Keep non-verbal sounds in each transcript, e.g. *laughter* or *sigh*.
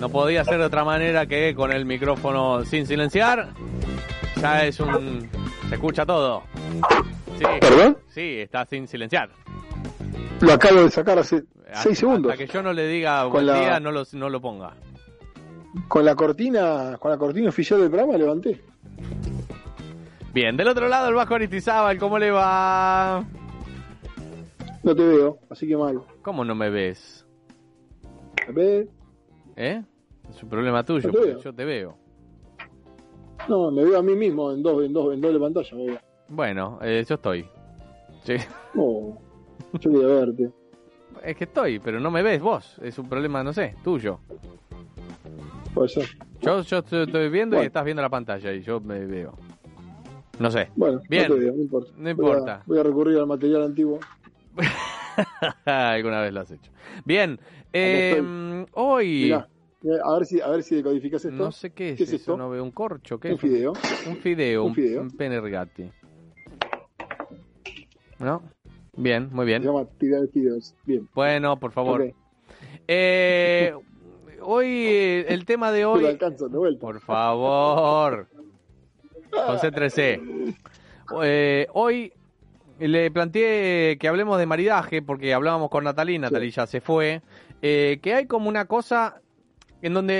No podía ser de otra manera que con el micrófono sin silenciar. Ya es un... Se escucha todo. Sí, ¿Perdón? Sí, está sin silenciar. Lo acabo de sacar hace Hasta- 6 segundos. Hasta que yo no le diga Con buen la- día, no lo, no lo ponga. Con la cortina, con la cortina oficial del programa levanté. Bien, del otro lado el Vasco Aristizábal, ¿cómo le va? No te veo, así que mal. ¿Cómo no me ves? ¿Me ves? ¿Eh? Es un problema tuyo, No te porque veo. yo te veo. No, me veo a mí mismo en dos, en dos, en doble pantalla. Me veo. Bueno, eh, yo estoy. Sí. No, yo quería verte. Es que estoy, pero no me ves vos. Es un problema, no sé, tuyo. Puede ser. Yo, yo estoy viendo y estás viendo la pantalla y yo me veo. No sé. Bueno, Bien. no te veo, no importa. No Voy a- importa. Voy a, recurrir al material antiguo. *laughs* *laughs* Alguna vez lo has hecho. Bien, eh, estoy. hoy... Mirá, mirá, a ver si, a ver si decodificas esto. No sé qué es, ¿Qué es eso, esto? no veo un corcho, ¿qué Un es? fideo. Un fideo, Un fideo. un pene rigatti. ¿No? Bien, muy bien. Se llama tirar fideos. Bien. Bueno, por favor. Eh, hoy, eh, el tema de *laughs* Te lo hoy... alcanzo de vuelta. Por favor. Concéntrese. *laughs* Eh, hoy le planteé que hablemos de maridaje, porque hablábamos con Natalie, Natalie ya se fue, eh, que hay como una cosa en donde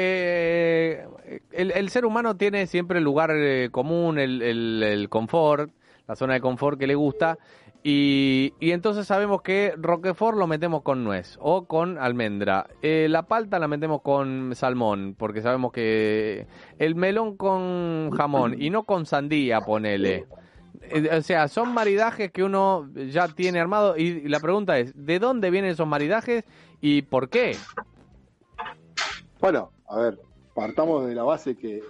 eh, el, el ser humano tiene siempre el lugar eh, común, el, el- el confort, la zona de confort que le gusta, y, y entonces sabemos que Roquefort lo metemos con nuez o con almendra. Eh, la palta la metemos con salmón, porque sabemos que el melón con jamón y no con sandía, ponele. Eh, O sea, son maridajes que uno ya tiene armado y la pregunta es, ¿de dónde vienen esos maridajes y por qué? Bueno, a ver, partamos de la base que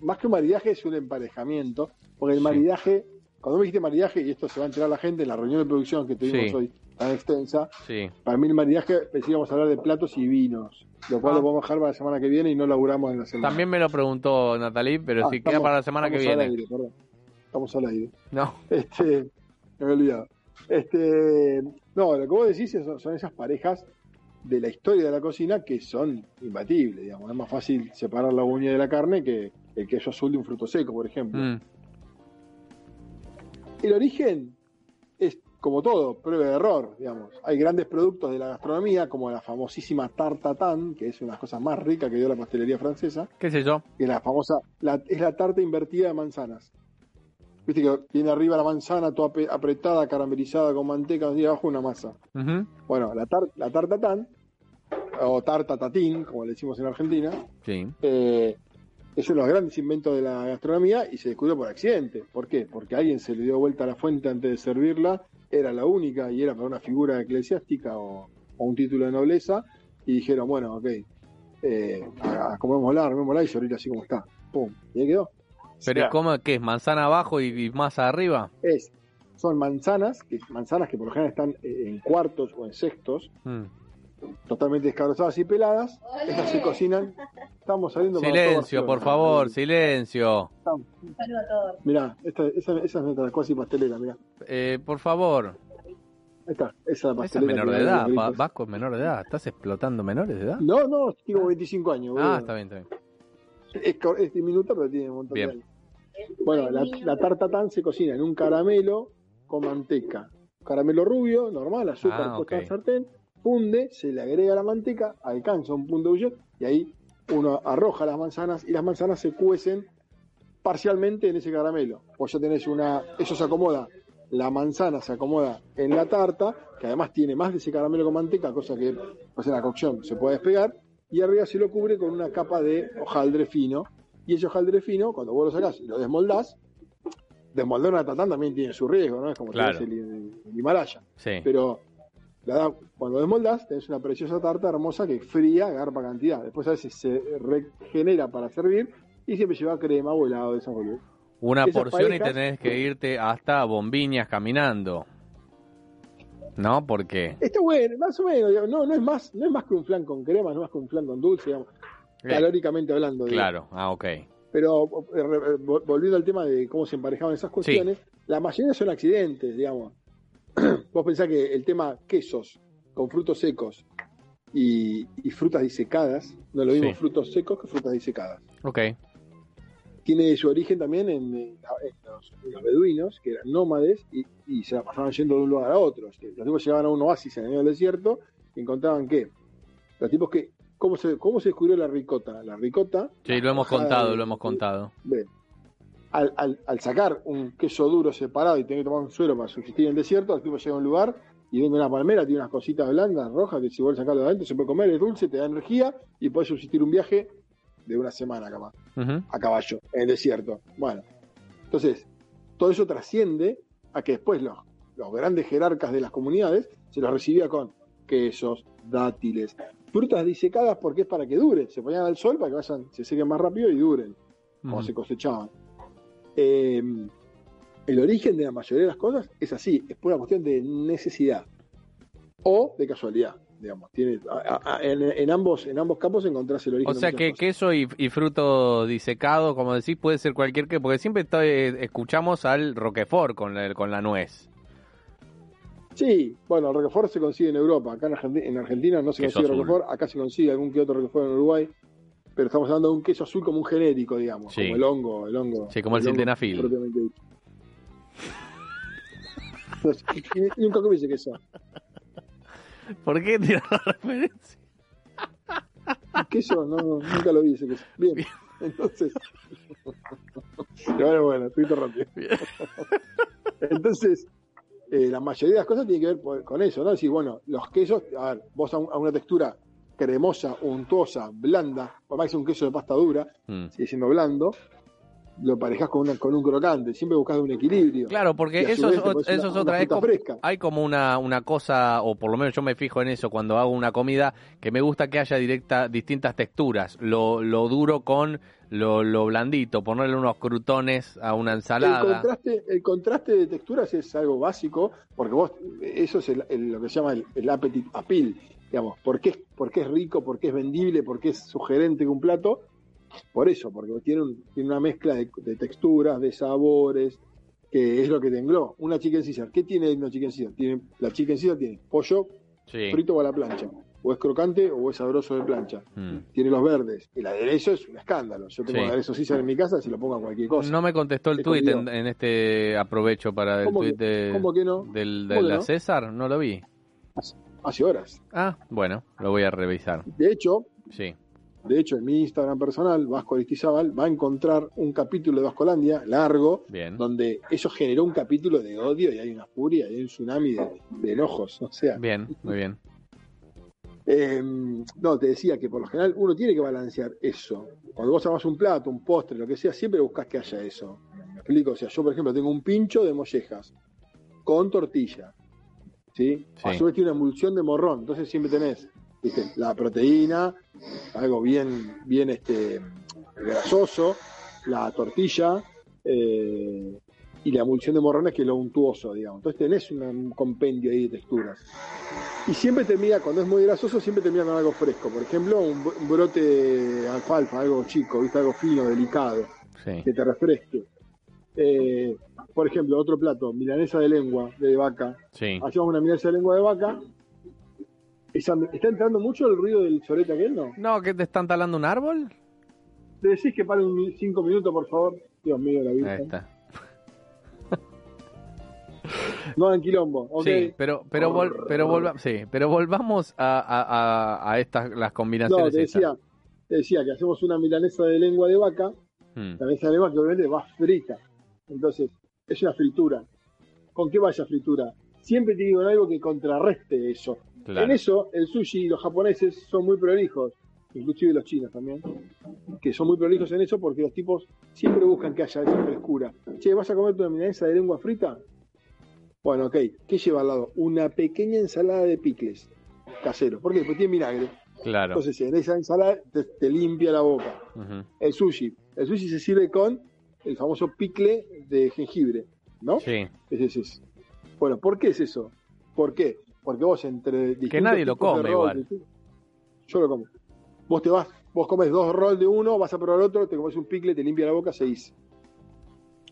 más que un maridaje es un emparejamiento, porque el Sí. maridaje, cuando me dijiste maridaje, y esto se va a enterar la gente en la reunión de producción que tuvimos Sí. hoy tan extensa, Sí. para mí el maridaje decíamos hablar de platos y vinos, lo cual Ah. lo podemos dejar para la semana que viene y no laburamos en la semana. También me lo preguntó Natalie, pero Ah, si queda para la semana que viene. aire. Estamos al aire. No. *laughs* Este, me he olvidado. Este, no, lo que vos decís son, son esas parejas de la historia de la cocina que son imbatibles, digamos. Es más fácil separar la uña de la carne que el queso azul de un fruto seco, por ejemplo. Mm, El origen es, como todo, prueba de error, digamos. Hay grandes productos de la gastronomía, como la famosísima tarta tan, que es una de las cosas más ricas que dio la pastelería francesa, ¿Qué sé yo? que es la famosa, la- es la tarta invertida de manzanas. Viste que tiene arriba la manzana toda apretada, caramelizada con manteca, y abajo una masa. Bueno, la, tar- la tarta tan, o tarta tatín, como le decimos en Argentina, Sí. eh, es uno de los grandes inventos de la gastronomía y se descubrió por accidente. ¿Por qué? Porque a alguien se le dio vuelta a la fuente antes de servirla, era la única y era para una figura eclesiástica o, o un título de nobleza, y dijeron, bueno, ok, eh, comémosla, armémosla y servirla así como está. Pum, y ahí quedó. Pero O sea, ¿cómo qué es? ¿Manzana abajo y, y masa arriba? es, son manzanas, que manzanas que por lo general están eh, en cuartos o en sextos, Mm. totalmente descabrozadas y peladas, estas se cocinan. Estamos saliendo Silencio, por favor, silencio. Estamos- Saludos a todos. Mirá, esta, esa, esa es nuestra cuasi pastelera, mirá. Eh, por favor. Ahí está, esa es la Esa es menor que de da edad. Vasco es menor de edad. ¿Estás explotando menores de edad? No, no, tengo 25 años. boludo. Ah, está bien, está bien. Es, diminuta, pero tiene un montón Bien. de años. Bueno, la, la tarta tan se cocina en un caramelo con manteca. Caramelo rubio, normal, azúcar Ah, en sartén, funde, se le agrega la manteca, alcanza un punto de ebullición y ahí uno arroja las manzanas y las manzanas se cuecen parcialmente en ese caramelo. Pues ya tenés una, eso se acomoda, la manzana se acomoda en la tarta, que además tiene más de ese caramelo con manteca, cosa que pues en la cocción se puede despegar, y arriba se lo cubre con una capa de hojaldre fino, y ese hojaldre fino, cuando vos lo sacás y lo desmoldás, desmoldar una tatán también tiene su riesgo, ¿no? Es como Claro. tenés el, el Himalaya. Sí. Pero la da- cuando desmoldás, tenés una preciosa tarta hermosa que fría, garpa cantidad. Después a veces se regenera para servir y siempre lleva crema o helado de esas boludas. Una esas porción y tenés que irte hasta Bombiñas caminando. ¿No? Porque Está bueno, más o menos, digamos, no, no es más, no es más que un flan con crema, no es más que un flan con dulce, digamos, calóricamente hablando. digamos. Claro, ah, ok. Pero eh, vol- volviendo al tema de cómo se emparejaban esas cuestiones, la mayoría son accidentes, digamos. *clears throat* Vos pensás que el tema quesos con frutos secos y, y frutas disecadas. No lo mismo Sí. frutos secos que frutas disecadas. Ok. Tiene su origen también en, los, en los beduinos, que eran nómades y, y se la pasaban yendo de un lugar a otro. Los tipos llegaban a un oasis en el medio del desierto y encontraban que los tipos que. ¿Cómo se, ¿Cómo se descubrió la ricota? La ricota Sí, lo hemos contado, de- lo hemos contado. Al, al- al sacar un queso duro separado y tener que tomar un suero para subsistir en el desierto, el tipo llega a un lugar y ven una palmera, tiene unas cositas blandas, rojas, que si vuelves a sacarlo de adentro se puede comer, es dulce, te da energía y puedes subsistir un viaje de una semana capaz, a caballo, en el desierto. Bueno, entonces, todo eso trasciende a que después los, los grandes jerarcas de las comunidades se los recibía con quesos, dátiles, frutas disecadas porque es para que dure, se ponían al sol para que vayan, se sequen más rápido y duren como Ujú. se cosechaban. Eh, el origen de la mayoría de las cosas es así, es por una cuestión de necesidad o de casualidad, digamos. Tiene, a- a- en, en ambos, en ambos campos encontrás el origen O sea que cosas. queso y, y fruto disecado, como decís, puede ser cualquier que, porque siempre estoy- escuchamos al Roquefort con la, con la nuez. Sí, bueno, el Roquefort se consigue en Europa, acá en Argentina, en Argentina no se Queso consigue azul. Roquefort, acá se consigue algún que otro Roquefort en Uruguay, pero estamos hablando de un queso azul como un genérico, digamos, Sí. como el hongo, el hongo. Sí, como el sildenafil. *laughs* y nunca comí ese queso. ¿Por qué tirar la referencia? *laughs* queso, no, no, nunca lo vi ese queso. Bien, entonces. *laughs* bueno, bueno, estoy rápido. Entonces, eh, la mayoría de las cosas tiene que ver por- con eso, ¿no? Decir, bueno, los quesos, a ver, vos a, un- a una textura cremosa, untuosa, blanda, por más que sea un queso de pasta dura, Mm. sigue siendo blando, lo emparejás con, una- con un crocante, siempre buscás un equilibrio. Claro, porque eso es, eso es otra. Como- hay como una, una cosa, o por lo menos yo me fijo en eso cuando hago una comida, que me gusta que haya directa, distintas texturas. Lo, lo duro con lo, lo blandito, ponerle unos crutones a una El ensalada. contraste, el contraste de texturas es algo básico, porque vos, eso es el- el- lo que se llama el, el appetite appeal, digamos, ¿por qué, es- por qué es rico, por qué es vendible, por qué es sugerente que un plato, por eso, porque tiene, un- tiene una mezcla de, de texturas, de sabores, que es lo que te engloba. Una chicken Caesar, ¿qué tiene una chicken Caesar? Tiene, la chicken Caesar tiene pollo Sí. frito o a la plancha, o es crocante o es sabroso de plancha. Mm. Tiene los verdes. El aderezo es un escándalo. Yo tengo Sí. aderezo Caesar en mi casa, se lo pongo a cualquier cosa. No me contestó el tuit en, en este aprovecho para el ¿Cómo que- tuit de, ¿Cómo que no? del, de ¿Cómo que la no? César, no lo vi. Hace horas. Ah, bueno, lo voy a revisar. De hecho, Sí. De hecho, en mi Instagram personal, Vasco Aristizábal, va a encontrar un capítulo de Vascolandia largo, Bien. donde eso generó un capítulo de odio y hay una furia, y hay un tsunami de, de enojos. O sea, Bien, muy bien. eh, no, te decía que por lo general uno tiene que balancear eso. Cuando vos armás un plato, un postre, lo que sea, siempre buscas que haya eso. ¿Me explico? O sea, yo, por ejemplo, tengo un pincho de mollejas con tortilla. ¿Sí? A Sí. su vez tiene una emulsión de morrón. Entonces siempre tenés ¿viste? la proteína, algo bien, bien este, grasoso, la tortilla eh, y la emulsión de morrones que es lo untuoso, digamos. Entonces tenés un compendio ahí de texturas. Y siempre termina, cuando es muy grasoso, siempre termina con algo fresco. Por ejemplo, un, bro- un brote de alfalfa, algo chico, ¿viste? algo fino, delicado, Sí. que te refresque. Eh, por ejemplo, otro plato, milanesa de lengua de vaca. Sí. Hacemos una milanesa de lengua de vaca. Esa- ¿Está entrando mucho el ruido del sorete aquel, no? No, que te están talando un árbol. ¿Te decís que paren cinco minutos, por favor? Dios mío, la Ahí vida. está. No en quilombo, ¿ok? Sí, pero pero vol- pero volva- sí, pero volvamos a, a, a, a estas las no, combinaciones te estas. decía, te decía que hacemos una milanesa de lengua de vaca Mm, La mesa de lengua que obviamente va frita. Entonces, es una fritura. ¿Con qué va esa fritura? Siempre tiene que haber algo que contrarreste eso. claro. En eso, el sushi y los japoneses son muy prolijos, inclusive los chinos también, que son muy prolijos en eso porque los tipos siempre buscan que haya esa frescura. Che, ¿vas a comer una milanesa de lengua frita? Bueno, ok. ¿Qué lleva al lado? Una pequeña ensalada de picles caseros. ¿Por qué? Porque tiene vinagre. Claro. Entonces, en esa ensalada te, te limpia la boca el sushi. El sushi se sirve con el famoso picle de jengibre, ¿no? Sí. Ese es ese. Bueno, ¿por qué es eso? ¿Por qué? Porque vos entre distintos nadie lo come igual. Yo lo como. Vos te vas, vos comes dos rolls de uno, vas a probar otro, te comes un picle, te limpia la boca, seis.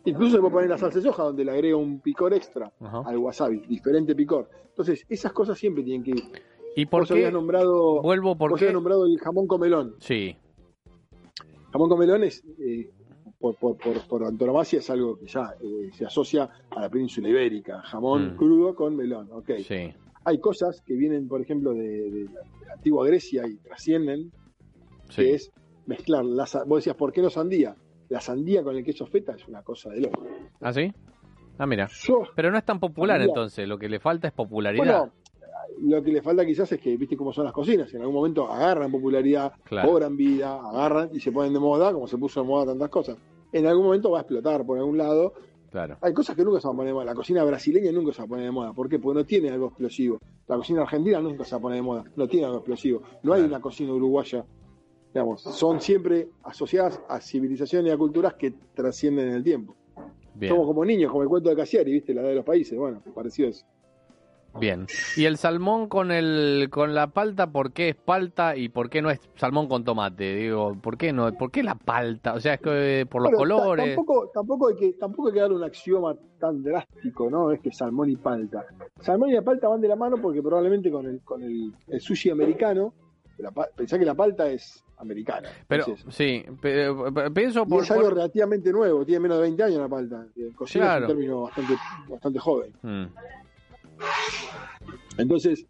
Incluso se puede poner la salsa de soja donde le agrega un picor extra Ajá. al wasabi, diferente picor. Entonces, esas cosas siempre tienen que ir. ¿Y por vos qué? habías nombrado, Vuelvo vos porque... habías nombrado el jamón con melón. Sí, Jamón con melón es, eh, por, por, por, por antonomasia, es algo que ya eh, se asocia a la península ibérica. Jamón Mm. crudo con melón, ok. sí. Hay cosas que vienen, por ejemplo, de, de la antigua Grecia y trascienden, sí. que es mezclar, la, sa- vos decías, ¿por qué no sandía? La sandía con el queso feta es una cosa de loco. ¿Ah, sí? Ah, mira. Yo, Pero no es tan popular Sandía. entonces, lo que le falta es popularidad. bueno, lo que le falta quizás es que, viste cómo son las cocinas, en algún momento agarran popularidad, Claro. cobran vida, agarran y se ponen de moda, como se puso de moda tantas cosas. En algún momento va a explotar por algún lado. Claro. Hay cosas que nunca se van a poner de moda. La cocina brasileña nunca se va a poner de moda. ¿Por qué? Porque no tiene algo explosivo. La cocina argentina nunca se va a poner de moda. No tiene algo explosivo. No hay una cocina uruguaya. Digamos, son siempre asociadas a civilizaciones y a culturas que trascienden en el tiempo. Bien. Somos como niños, como el cuento de Casiari, ¿viste? La de los países. Bueno, parecido a eso. Bien. ¿Y el salmón con el con la palta, por qué es palta y por qué no es salmón con tomate? Digo, ¿por qué no? ¿Por qué la palta? O sea, es que eh, por los colores. Tampoco, tampoco, hay que, tampoco hay que dar un axioma tan drástico, ¿no? Es que salmón y palta. Salmón y la palta van de la mano porque probablemente con el, con el, el sushi americano, la, pensá que la palta es americana. Pero Entonces, sí, pienso y por, es algo por- relativamente nuevo, tiene menos de 20 años la palta. Eh, Cocina Claro. es un término bastante, bastante joven. Mm, Entonces,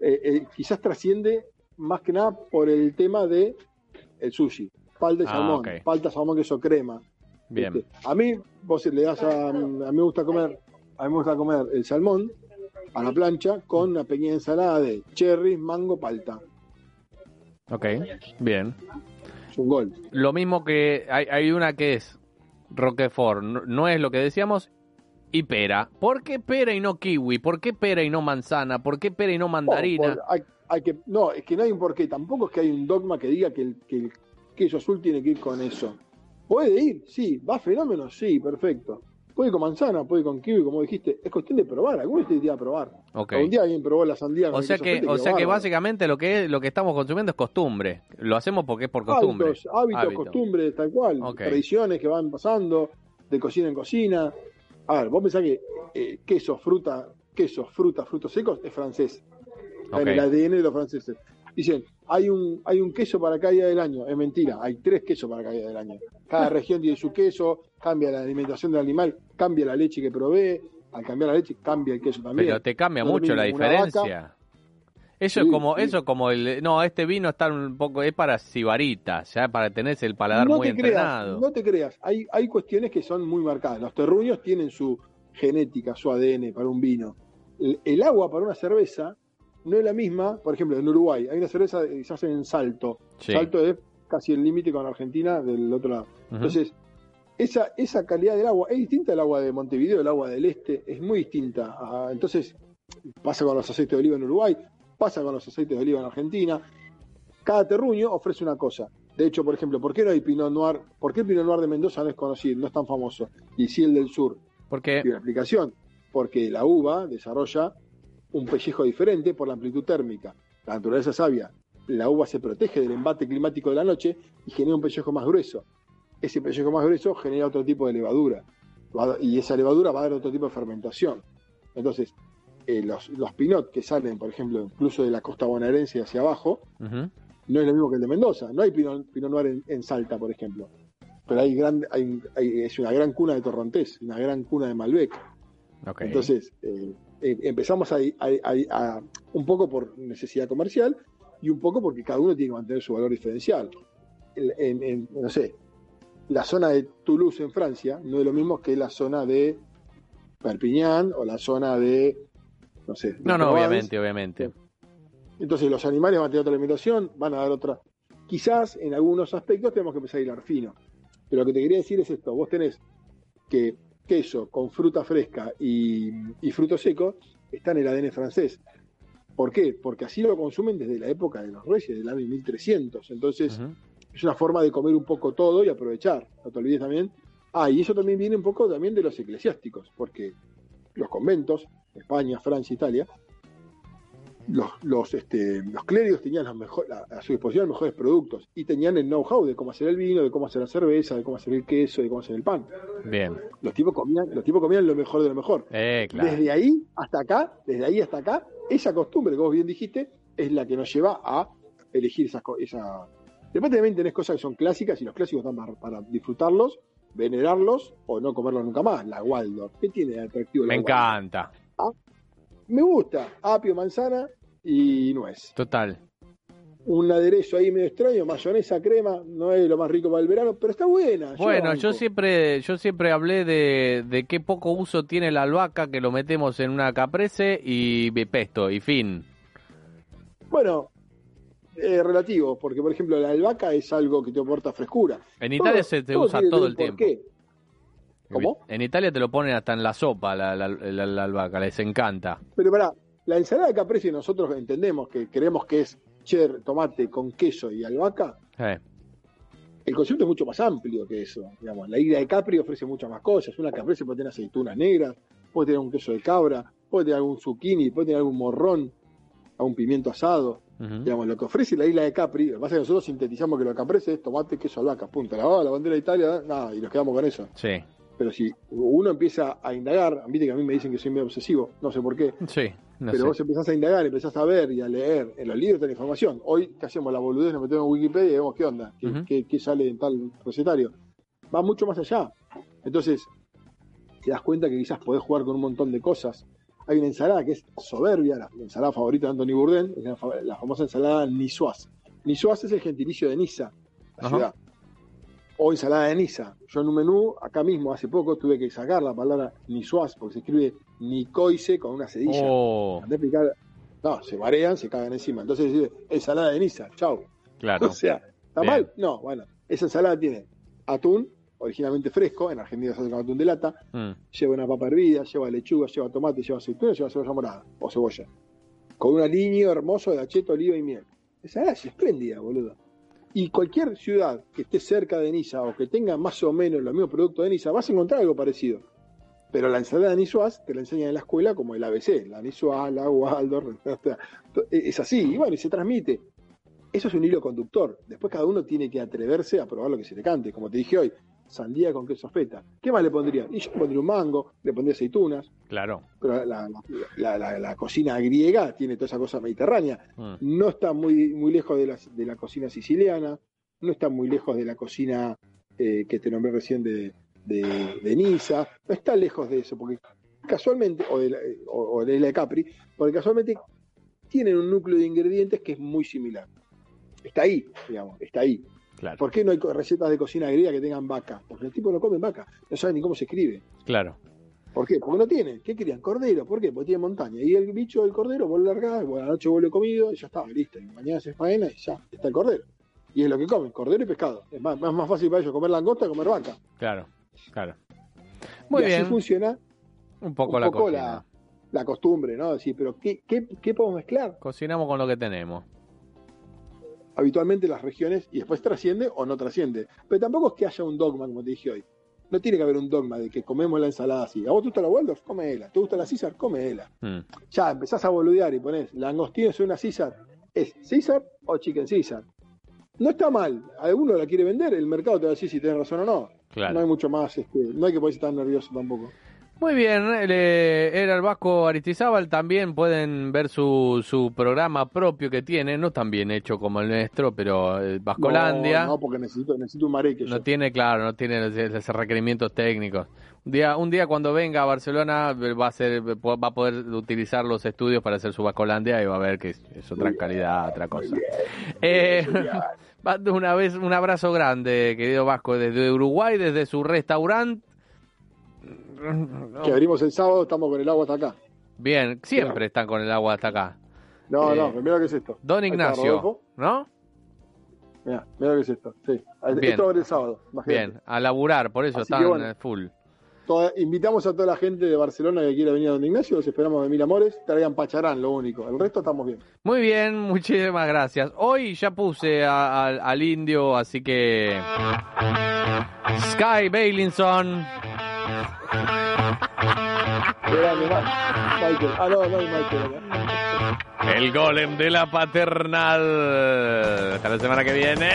eh, eh, quizás trasciende más que nada por el tema de el sushi. Palta y Ah, salmón, ok. palta, salmón, queso crema. bien. ¿viste? A mí, vos le das a, a mí me gusta comer, a mí me gusta comer el salmón a la plancha con una pequeña ensalada de cherry, mango, palta. Ok, bien. Es un gol. Lo mismo que hay, hay una que es Roquefort, no, no es lo que decíamos, y pera. ¿Por qué pera y no kiwi? ¿Por qué pera y no manzana? ¿Por qué pera y no mandarina? Por- hay, hay que, no, es que no hay un porqué. Tampoco es que hay un dogma que diga que el, que el queso azul tiene que ir con eso. Puede ir, sí. ¿Va fenómeno? Sí, perfecto. Puede ir con manzana, puede ir con kiwi, como dijiste. Es cuestión de probar. Algunos te a probar. Ok. Un día alguien probó la sandía con O sea que, o sea que básicamente lo que es, lo que estamos consumiendo es costumbre. Lo hacemos porque es por costumbre. Hábitos, hábitos, Hábito. costumbres, tal cual. Ok. Tradiciones que van pasando de cocina en cocina. A ver, vos pensás que eh, queso, fruta, queso, fruta, frutos secos es francés. Está Ok. en el ADN de los franceses. Dicen, hay un, hay un queso para cada día del año. Es mentira, hay tres quesos para cada día del año. Cada región tiene su queso, cambia la alimentación del animal, cambia la leche que provee. Al cambiar la leche, cambia el queso también. Pero te cambia No mucho la una Eso es como, sí. eso es como el, no, este vino está un poco, es para sibarita, ya para tener el paladar no muy te creas, entrenado. no te creas. Hay, hay cuestiones que son muy marcadas. Los terruños tienen su genética, su ADN para un vino. El, el agua para una cerveza no es la misma. Por ejemplo, en Uruguay hay una cerveza que se hace en Salto. Sí. Salto es casi el límite con Argentina del otro lado. Entonces, esa, esa calidad del agua es distinta al agua de Montevideo, el agua del este, es muy distinta. Entonces, pasa con los aceites de oliva en Uruguay, pasa con los aceites de oliva en Argentina. Cada terruño ofrece una cosa. De hecho, por ejemplo, ¿por qué no hay Pinot Noir? ¿Por qué el Pinot Noir de Mendoza no es conocido, no es tan famoso? Y sí el del sur. Porque, Y una explicación. Porque la uva desarrolla un pellejo diferente por la amplitud térmica. La naturaleza sabia. La uva se protege del embate climático de la noche y genera un pellejo más grueso. Ese pellejo más grueso genera otro tipo de levadura. Y esa levadura va a dar otro tipo de fermentación. Entonces, eh, los, los pinot que salen, por ejemplo, incluso de la costa bonaerense hacia abajo, no es lo mismo que el de Mendoza. No hay pinot, pinot noir en, en Salta, por ejemplo. Pero hay gran, hay- hay- es una gran cuna de Torrontés, una gran cuna de Malbec. Entonces, eh, eh, empezamos a, a- a- a- un poco por necesidad comercial y un poco porque cada uno tiene que mantener su valor diferencial. El- En, en- no sé, la zona de Toulouse en Francia no es lo mismo que la zona de Perpignan o la zona de, no sé. no, no, obviamente, obviamente. Entonces los animales van a tener otra alimentación, van a dar otra. Quizás en algunos aspectos tenemos que empezar a hilar fino. Pero lo que te quería decir es esto, vos tenés que queso con fruta fresca y, y fruto seco está en el ADN francés. ¿Por qué? Porque así lo consumen desde la época de los reyes, del año 1300. Entonces es una forma de comer un poco todo y aprovechar. No te olvides también. Ah, y eso también viene un poco también de los eclesiásticos, porque los conventos, España, Francia, Italia, los, los, este, los clérigos tenían los mejor, a, su disposición los mejores productos y tenían el know-how de cómo hacer el vino, de cómo hacer la cerveza, de cómo hacer el queso, de cómo hacer el pan. Bien. Los tipos comían, los tipos comían lo mejor de lo mejor. Eh, claro. Desde ahí hasta acá, desde ahí hasta acá, esa costumbre que vos bien dijiste, es la que nos lleva a elegir esas cosas. Esa... Después también tenés cosas que son clásicas y los clásicos están para, para disfrutarlos, venerarlos o no comerlos nunca más. La Waldorf. ¿Qué tiene de atractivo? la Me Waldorf? encanta. Me gusta. Apio, manzana y nuez. Total. Un aderezo ahí medio extraño, mayonesa, crema, no es lo más rico para el verano, pero está buena. Bueno, yo siempre, yo siempre hablé de, de qué poco uso tiene la albahaca que lo metemos en una caprese y pesto y fin. Bueno, eh, relativo, porque por ejemplo la albahaca es algo que te aporta frescura. En Italia se te usa todo el tiempo. porqué. ¿Cómo? En Italia te lo ponen hasta en la sopa la, la, la- la albahaca, les encanta. Pero pará, la ensalada de caprese nosotros entendemos que creemos que es cher, tomate con queso y albahaca. Eh, El concepto es mucho más amplio que eso. Digamos. La isla de Capri ofrece muchas más cosas. Una caprese puede tener aceitunas negras, puede tener un queso de cabra, puede tener algún zucchini, puede tener algún morrón, algún pimiento asado. Digamos, lo que ofrece la isla de Capri, lo que pasa es que nosotros sintetizamos que lo que caprese es tomate, queso, albahaca, punto. La, la bandera de Italia, nada, y nos quedamos con eso. Sí, Pero si uno empieza a indagar, viste que a mí me dicen que soy medio obsesivo, no sé por qué, sí, no pero sé. vos empezás a indagar, empezás a ver y a leer en los libros de la información. Hoy, ¿qué hacemos? La boludez, nos metemos en Wikipedia y vemos qué onda, qué, qué- qué sale en tal recetario. Va mucho más allá. Entonces, te das cuenta que quizás podés jugar con un montón de cosas. Hay una ensalada que es soberbia, la ensalada favorita de Anthony Bourdain, es la, fa- la famosa ensalada niçoise. Niçoise es el gentilicio de Niza, la ciudad. O ensalada de Niza. Yo en un menú, acá mismo, hace poco, tuve que sacar la palabra niçoise, porque se escribe nicoise con una cedilla. Oh, explicar- No, se marean, se cagan encima. Entonces dice, ensalada de Niza, chau. claro. *laughs* O sea, ¿está Bien. mal? No, bueno. Esa ensalada tiene atún, originalmente fresco, en Argentina se hace con atún de lata, Mm, lleva una papa hervida, lleva lechuga, lleva tomate, lleva aceituna, lleva cebolla morada o cebolla. Con un aliño hermoso de acheto, oliva y miel. Esa ensalada es espléndida, boludo. Y cualquier ciudad que esté cerca de Niza o que tenga más o menos los mismos productos de Niza, vas a encontrar algo parecido. Pero la ensalada de niçoise te la enseñan en la escuela como el ABC, la niçoise, la Waldorf, *laughs* sea, es así, y bueno, y se transmite. Eso es un hilo conductor. Después cada uno tiene que atreverse a probar lo que se le cante. Como te dije hoy, sandía con queso feta. ¿Qué más le pondría? Y yo le pondría un mango, le pondría aceitunas, claro. pero la, la- la- la cocina griega tiene toda esa cosa mediterránea. Mm, No está muy, muy lejos de la, de la cocina siciliana, no está muy lejos de la cocina eh, que te nombré recién de, de, de Niza, no está lejos de eso, porque casualmente, o de, la, o, o de la de Capri, porque casualmente tienen un núcleo de ingredientes que es muy similar. Está ahí, digamos, está ahí. Claro. ¿Por qué no hay recetas de cocina griega que tengan vaca? Porque el tipo no come vaca, no sabe ni cómo se escribe. Claro. ¿Por qué? Porque no tienen. ¿Qué querían? Cordero. ¿Por qué? Porque tiene montaña. Y el bicho del cordero vos lo largás, a la noche vuelve comido y ya está, listo. Y mañana se faena y ya está el cordero. Y es lo que comen, cordero y pescado. Es más, más, más fácil para ellos comer langosta que comer vaca. Claro, claro. Muy y bien. así funciona un poco un la poco la, la costumbre, ¿no? Decir, pero ¿qué, qué, qué podemos mezclar? Cocinamos con lo que tenemos. Habitualmente las regiones y después trasciende o no trasciende. Pero tampoco es que haya un dogma, como te dije hoy. No tiene que haber un dogma de que comemos la ensalada así. ¿A vos te gusta la Waldorf? Comela. ¿Te gusta la César? Comela. Mm, ya empezás a boludear y pones langostino es una César, ¿es César o Chicken César? No está mal, alguno la quiere vender, el mercado te va a decir si tenés razón o no. claro. No hay mucho más, este, no hay que ponerse tan nervioso tampoco. Muy bien, eh, era el Vasco Aristizábal. También pueden ver su, su programa propio que tiene, no tan bien hecho como el nuestro, pero eh, Vascolandia. No, no, porque necesito, necesito un mareque. No yo. tiene, claro, no tiene esos requerimientos técnicos. Un día, un día cuando venga a Barcelona eh, va a ser, va a poder utilizar los estudios para hacer su Vascolandia y va a ver que es, es otra calidad, otra cosa. Eh, *laughs* una vez un abrazo grande, querido Vasco, desde Uruguay, desde su restaurante. Que abrimos el sábado, estamos con el agua hasta acá. Bien, siempre están con el agua hasta acá. No, Eh, no, mira lo que es esto. Don está, Ignacio. ¿no? Mira, mira que es esto. Sí. Bien. Esto abre el sábado. imagínate. Bien, a laburar, por eso Así están bueno. eh, full. Toda- invitamos a toda la gente de Barcelona que quiera venir a Don Ignacio, los esperamos de mil amores, traigan pacharán, lo único. El resto estamos bien. Muy bien, muchísimas gracias. Hoy ya puse a- a- al indio, así que. Sky Bailinson. El golem de la paternal. Hasta la semana que viene.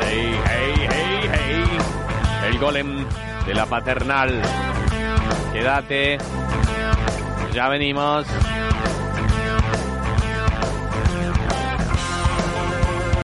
Hey, hey, hey, hey. El golem de la paternal. Quédate. Ya venimos.